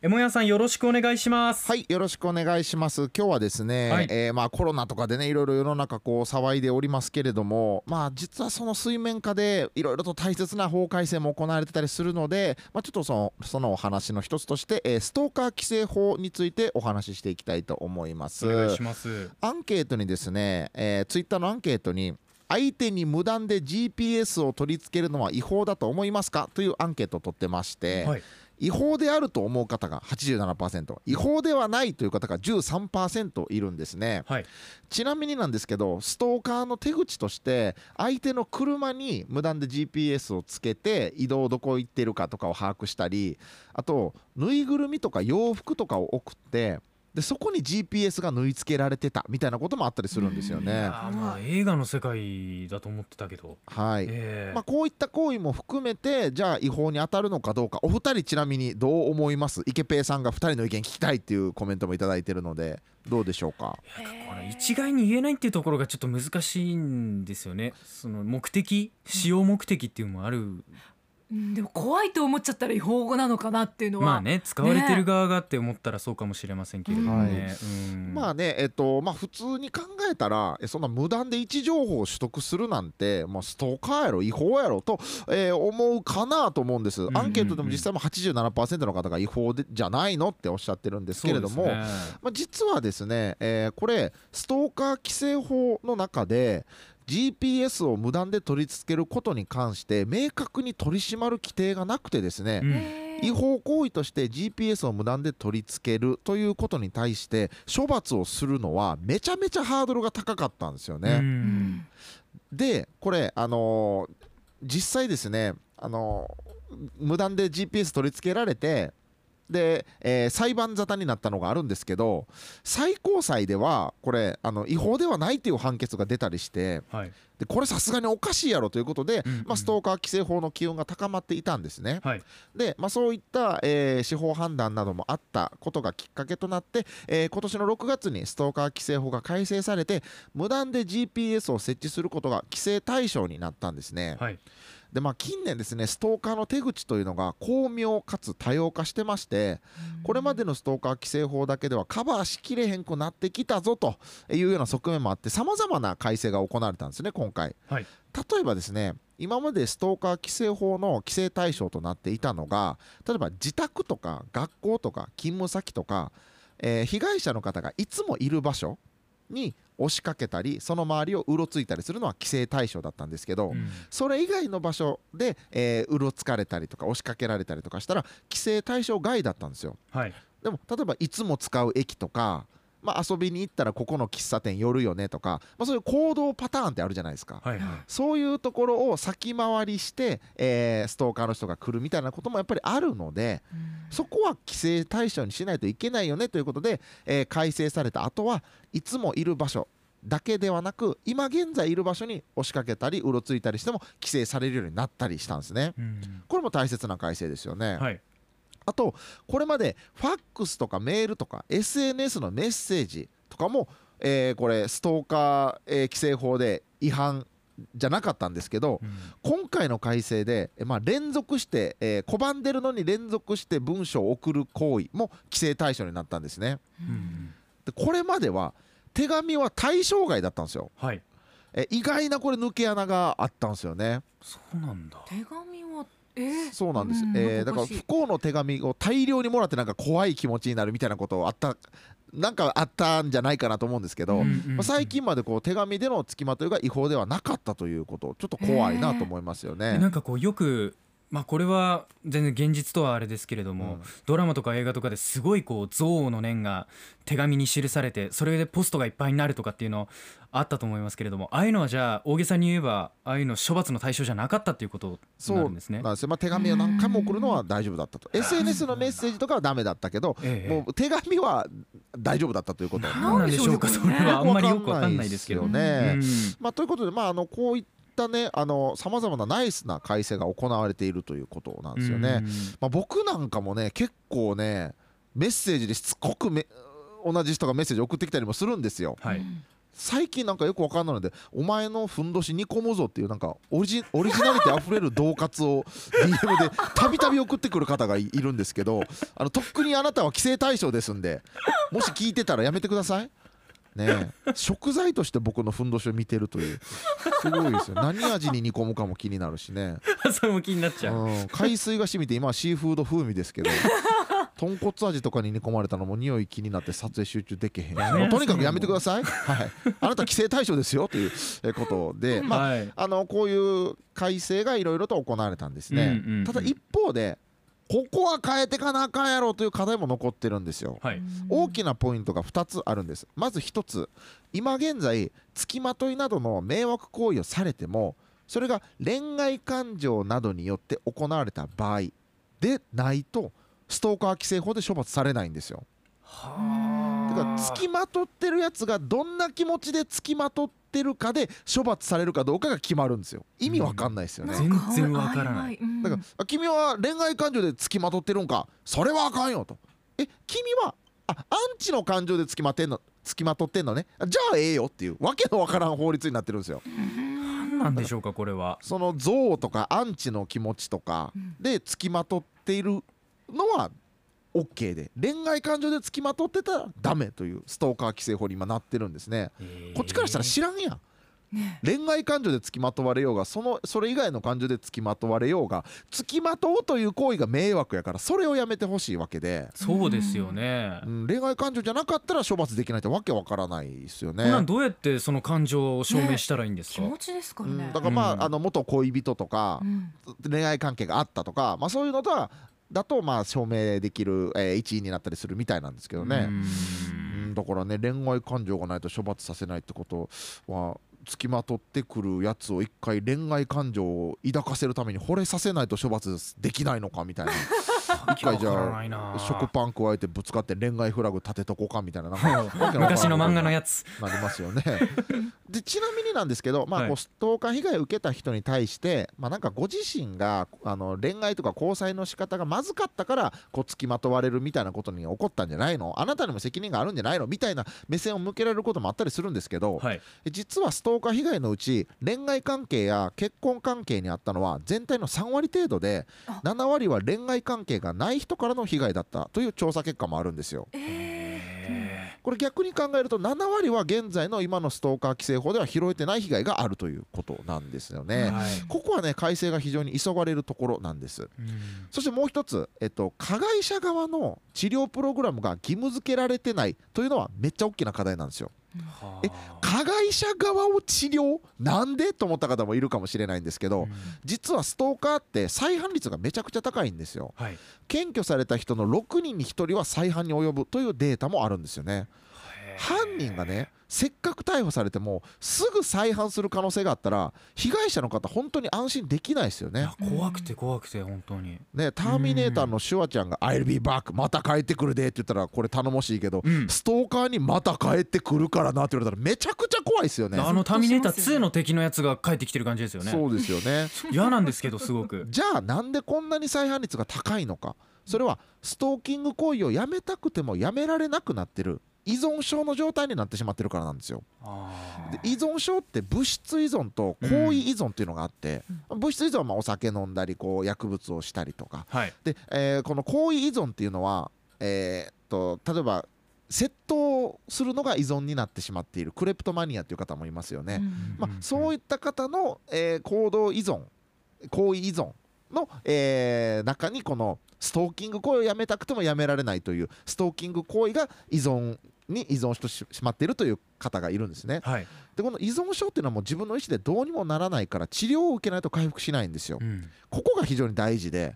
えもやさんよろしくお願いします。はいよろしくお願いします。今日はですね、はい、えー、まあコロナとかでねいろいろ世の中こう騒いでおりますけれどもまあ実はその水面下でいろいろと大切な法改正も行われてたりするのでまあちょっとそのそのお話の一つとして、えー、ストーカー規制法についてお話ししていきたいと思います。お願いします。アンケートにですね、えー、ツイッターのアンケートに相手に無断で GPS を取り付けるのは違法だと思いますか？というアンケートを取ってまして、はい違法であると思う方が87%違法ではないという方が13%いるんですね、はい、ちなみになんですけどストーカーの手口として相手の車に無断で GPS をつけて移動どこ行ってるかとかを把握したりあとぬいぐるみとか洋服とかを送ってでそこに GPS が縫い付けられてたみたいなこともあったりするんですよね。まあ映画の世界だと思ってたけど、はい。えー、まあ、こういった行為も含めてじゃあ違法に当たるのかどうか。お二人ちなみにどう思います？池ペイさんが2人の意見聞きたいっていうコメントも頂いてるのでどうでしょうか？これ一概に言えないっていうところがちょっと難しいんですよね。その目的使用目的っていうのもあるうん、でも怖いと思っちゃったら違法語なのかなっていうのは。まあね使われてる側がって思ったらそうかもしれませんけれどもね、うん、まあねえっとまあ普通に考えたらそんな無断で位置情報を取得するなんて、まあ、ストーカーやろ違法やろと、えー、思うかなと思うんです、アンケートでも実際も87%の方が違法でじゃないのっておっしゃってるんですけれども、ね、まあ、実はですね、えー、これストーカー規制法の中で GPS を無断で取り付けることに関して明確に取り締まる規定がなくてですね、うん、違法行為として GPS を無断で取り付けるということに対して処罰をするのはめちゃめちゃハードルが高かったんですよね。うん、でこれあのー、実際ですねあのー、無断で GPS 取り付けられてで、えー、裁判沙汰になったのがあるんですけど最高裁ではこれあの違法ではないという判決が出たりして、はい、でこれさすがにおかしいやろということで、うんうん、まあ、ストーカー規制法の機運が高まっていたんですね。はい、で、まあ、そういった、えー、司法判断などもあったことがきっかけとなって、えー、今年の6月にストーカー規制法が改正されて無断で GPS を設置することが規制対象になったんですね。はいでまあ、近年ですねストーカーの手口というのが巧妙かつ多様化してましてこれまでのストーカー規制法だけではカバーしきれへんくなってきたぞというような側面もあってさまざまな改正が行われたんですね今回、はい、例えばですね今までストーカー規制法の規制対象となっていたのが例えば自宅とか学校とか勤務先とか、えー、被害者の方がいつもいる場所に押しかけたりその周りをうろついたりするのは規制対象だったんですけど、うん、それ以外の場所で、えー、うろつかれたりとか押しかけられたりとかしたら規制対象外だったんですよ。はい、でも例えばいつも使う駅とかまあ、遊びに行ったらここの喫茶店寄るよねとか、まあ、そういう行動パターンってあるじゃないですか、はいはい、そういうところを先回りして、えー、ストーカーの人が来るみたいなこともやっぱりあるので、そこは規制対象にしないといけないよねということで、えー、改正された後はいつもいる場所だけではなく今現在いる場所に押しかけたりうろついたりしても規制されるようになったりしたんですね。これも大切な改正ですよね。はいあとこれまでファックスとかメールとか SNS のメッセージとかも、えー、これストーカー、えー、規制法で違反じゃなかったんですけど、うん、今回の改正で、まあ、連続して、えー、拒んでるのに連続して文章を送る行為も規制対象になったんですね。うん、でこれまでは手紙は対象外だったんですよ。はい、え意外なこれ抜け穴があったんですよね。そうなんだ手紙はそうなんです、えー、だから不幸の手紙を大量にもらってなんか怖い気持ちになるみたいなことあったなんかあったんじゃないかなと思うんですけど、まあ、最近までこう手紙での付きまといが違法ではなかったということちょっと怖いなと思いますよね。なんかこうよくまあこれは全然現実とはあれですけれども、うん、ドラマとか映画とかですごいこう憎悪の念が手紙に記されてそれでポストがいっぱいになるとかっていうのあったと思いますけれどもああいうのはじゃあ大げさに言えばああいうの処罰の対象じゃなかったっていうことになるんですね。そうなんですまあ、手紙を何回も送るのは大丈夫だったと。SNS のメッセージとかはダメだったけど、ええ、もう手紙は大丈夫だったということ。なんでしょうかそれは。あんまりよくわかんないですけど。ね。まあ、ということで、まあ、あのこういったったねさまざまなナイスな改正が行われているということなんですよね。まあ、僕なんかもね結構ねメッセージでしつこくめ同じ人がメッセージ送ってきたりもするんですよ。はい最近なんかよくわかんないので「お前のふんどし煮込むぞ」っていうなんかオリジオリジナリティあふれる恫喝を DM でたびたび送ってくる方がいいるんですけどあのとっくにあなたは規制対象ですんでもし聞いてたらやめてください。ねえ。食材として僕のふんどしを見てるという。すごいですよ。何味に煮込むかも気になるしね、それも気になっちゃう。うん、海水が染みて今はシーフード風味ですけど豚骨味とかに煮込まれたのも匂い気になって撮影集中できへんとにかくやめてください、はい、あなた規制対象ですよというえことで、まあ、はいあのこういう改正がいろいろと行われたんですね、うんうんうん。ただ一方でここは変えてかなあかんやろという課題も残ってるんですよ、はい。大きなポイントが2つあるんです。まず1つ今現在付きまといなどの迷惑行為をされてもそれが恋愛感情などによって行われた場合でないとストーカー規制法で処罰されないんですよ。だから付きまとってるやつがどんな気持ちで付きまとってるかで処罰されるかどうかが決まるんですよ。意味わかんないですよね、全然わからない。だからあ君は恋愛感情で付きまとってるんか。それはあかんよと。え君はあアンチの感情で付きまってんの付きまとってんのね。あじゃあええよっていうわけのわからん法律になってるんですよ。何なんでしょうかこれは。その憎悪とかアンチの気持ちとかで付きまとっているのは OK で恋愛感情で付きまとってたらダメというストーカー規制法に今なってるんですね。こっちからしたら知らんやん。ね。恋愛感情で付きまとわれようがそのそれ以外の感情で付きまとわれようが付きまとうという行為が迷惑やからそれをやめてほしいわけで、そうですよね。うん、恋愛感情じゃなかったら処罰できないってわけわからないですよね。どうやってその感情を証明したらいいんですか、気持ちですからうん。ねだからまあ,、うん。あの元恋人とかう、ん。恋愛関係があったとか、まあ、そういうのとはだとまあ証明できる、えー一位になったりするみたいなんですけどね。うんうんだからね恋愛感情がないと処罰させないってことは付きまとってくるやつを一回恋愛感情を抱かせるために惚れさせないと処罰できないのかみたいな 一回じゃないなあ食パン加えてぶつかって恋愛フラグ立てとこうかみたいななんか。昔の漫画のやつ。なりますよね。でちなみになんですけど、まあはい。こうストーカー被害を受けた人に対して、まあ、なんかご自身があの恋愛とか交際の仕方がまずかったからこう付きまとわれるみたいなことに起こったんじゃないの？あなたにも責任があるんじゃないの？みたいな目線を向けられることもあったりするんですけど、はい。実はストーカー被害のうち恋愛関係や結婚関係にあったのは全体の3割程度であ。7割は恋愛関係がない人からの被害だったという調査結果もあるんですよ。へこれ逆に考えると7割は現在の今のストーカー規制法では拾えてない被害があるということなんですよーね。はいここはね改正が非常に急がれるところなんです。うんそしてもう一つ、えっと、加害者側の治療プログラムが義務付けられてないというのはめっちゃ大きな課題なんですよ。はあえ加害者側を治療？なんで？と思った方もいるかもしれないんですけど、うん。実はストーカーって再犯率がめちゃくちゃ高いんですよ。はい。検挙された人の6人に1人は再犯に及ぶというデータもあるんですよね。犯人がねせっかく逮捕されてもすぐ再犯する可能性があったら被害者の方本当に安心できないですよね。いや。怖くて怖くて本当に。ねターミネーターのシュワちゃんが「I'll be back また帰ってくるで」って言ったらこれ頼もしいけど、うん。ストーカーに「また帰ってくるからな」って言われたらめちゃくちゃ怖いですよね。あのターミネーター2ずっとしますよね。の敵のやつが帰ってきてる感じですよね。そうですよね。嫌なんですけどすごく。じゃあなんでこんなに再犯率が高いのか。それはストーキング行為をやめたくてもやめられなくなってる依存症の状態になってしまってるからなんですよ。あで依存症って物質依存と行為依存っていうのがあって、物質依存はまあお酒飲んだりこう薬物をしたりとか。ーはい。で、えーこの行為依存っていうのは、えーっと例えば窃盗するのが依存になってしまっている。クレプトマニアっていう方もいますよね。まあ、そういった方の、えー行動依存行為依存の、えー中にこのストーキング行為をやめたくてもやめられないというストーキング行為が依存に依存してしまっているという方がいるんですね。はいでこの依存症っていうのはもう自分の意思でどうにもならないから治療を受けないと回復しないんですよう。んここが非常に大事で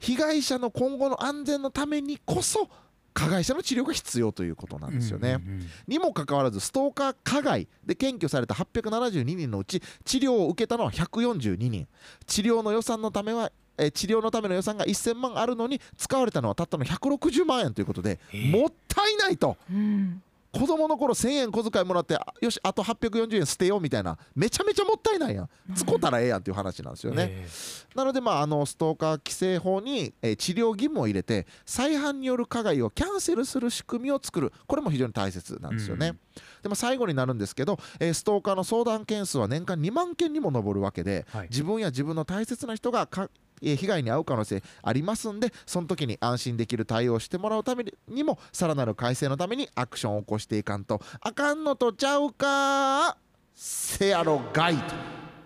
被害者の今後の安全のためにこそ加害者の治療が必要ということなんですよね。うんうんうんにもかかわらずストーカー加害で検挙された872人のうち治療を受けたのは142人治療の予算のためはえー治療のための予算が1000万あるのに使われたのはたったの160万円ということで、えー。もったいないと。うん。子供の頃1000円小遣いもらってあよしあと840円捨てようみたいなめちゃめちゃもったいないやん。使ったらええやんっていう話なんですよね、えなのでまああのストーカー規制法に、えー治療義務を入れて再犯による加害をキャンセルする仕組みを作る。これも非常に大切なんですよね、うん。でも最後になるんですけど、えーストーカーの相談件数は年間2万件にも上るわけで、はい。自分や自分の大切な人がかえ被害に遭う可能性ありますんでその時に安心できる対応をしてもらうためにもさらなる改正のためにアクションを起こしていかんとあかんのとちゃうか？せやろがいと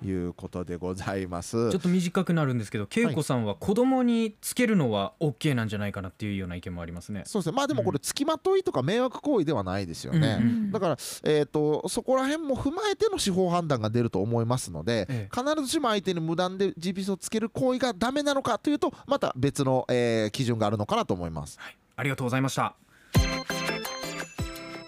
いうことでございます。ちょっと短くなるんですけど恵子さんは子供につけるのは OK なんじゃないかなっていうような意見もありますね。そうですね。まあでもこれ付きまといとか迷惑行為ではないですよね、うんうんだから、えー、とそこら辺も踏まえての司法判断が出ると思いますので、ええ。必ずしも相手に無断で自筆をつける行為がダメなのかというとまた別の、えー基準があるのかなと思います。ありがとうございました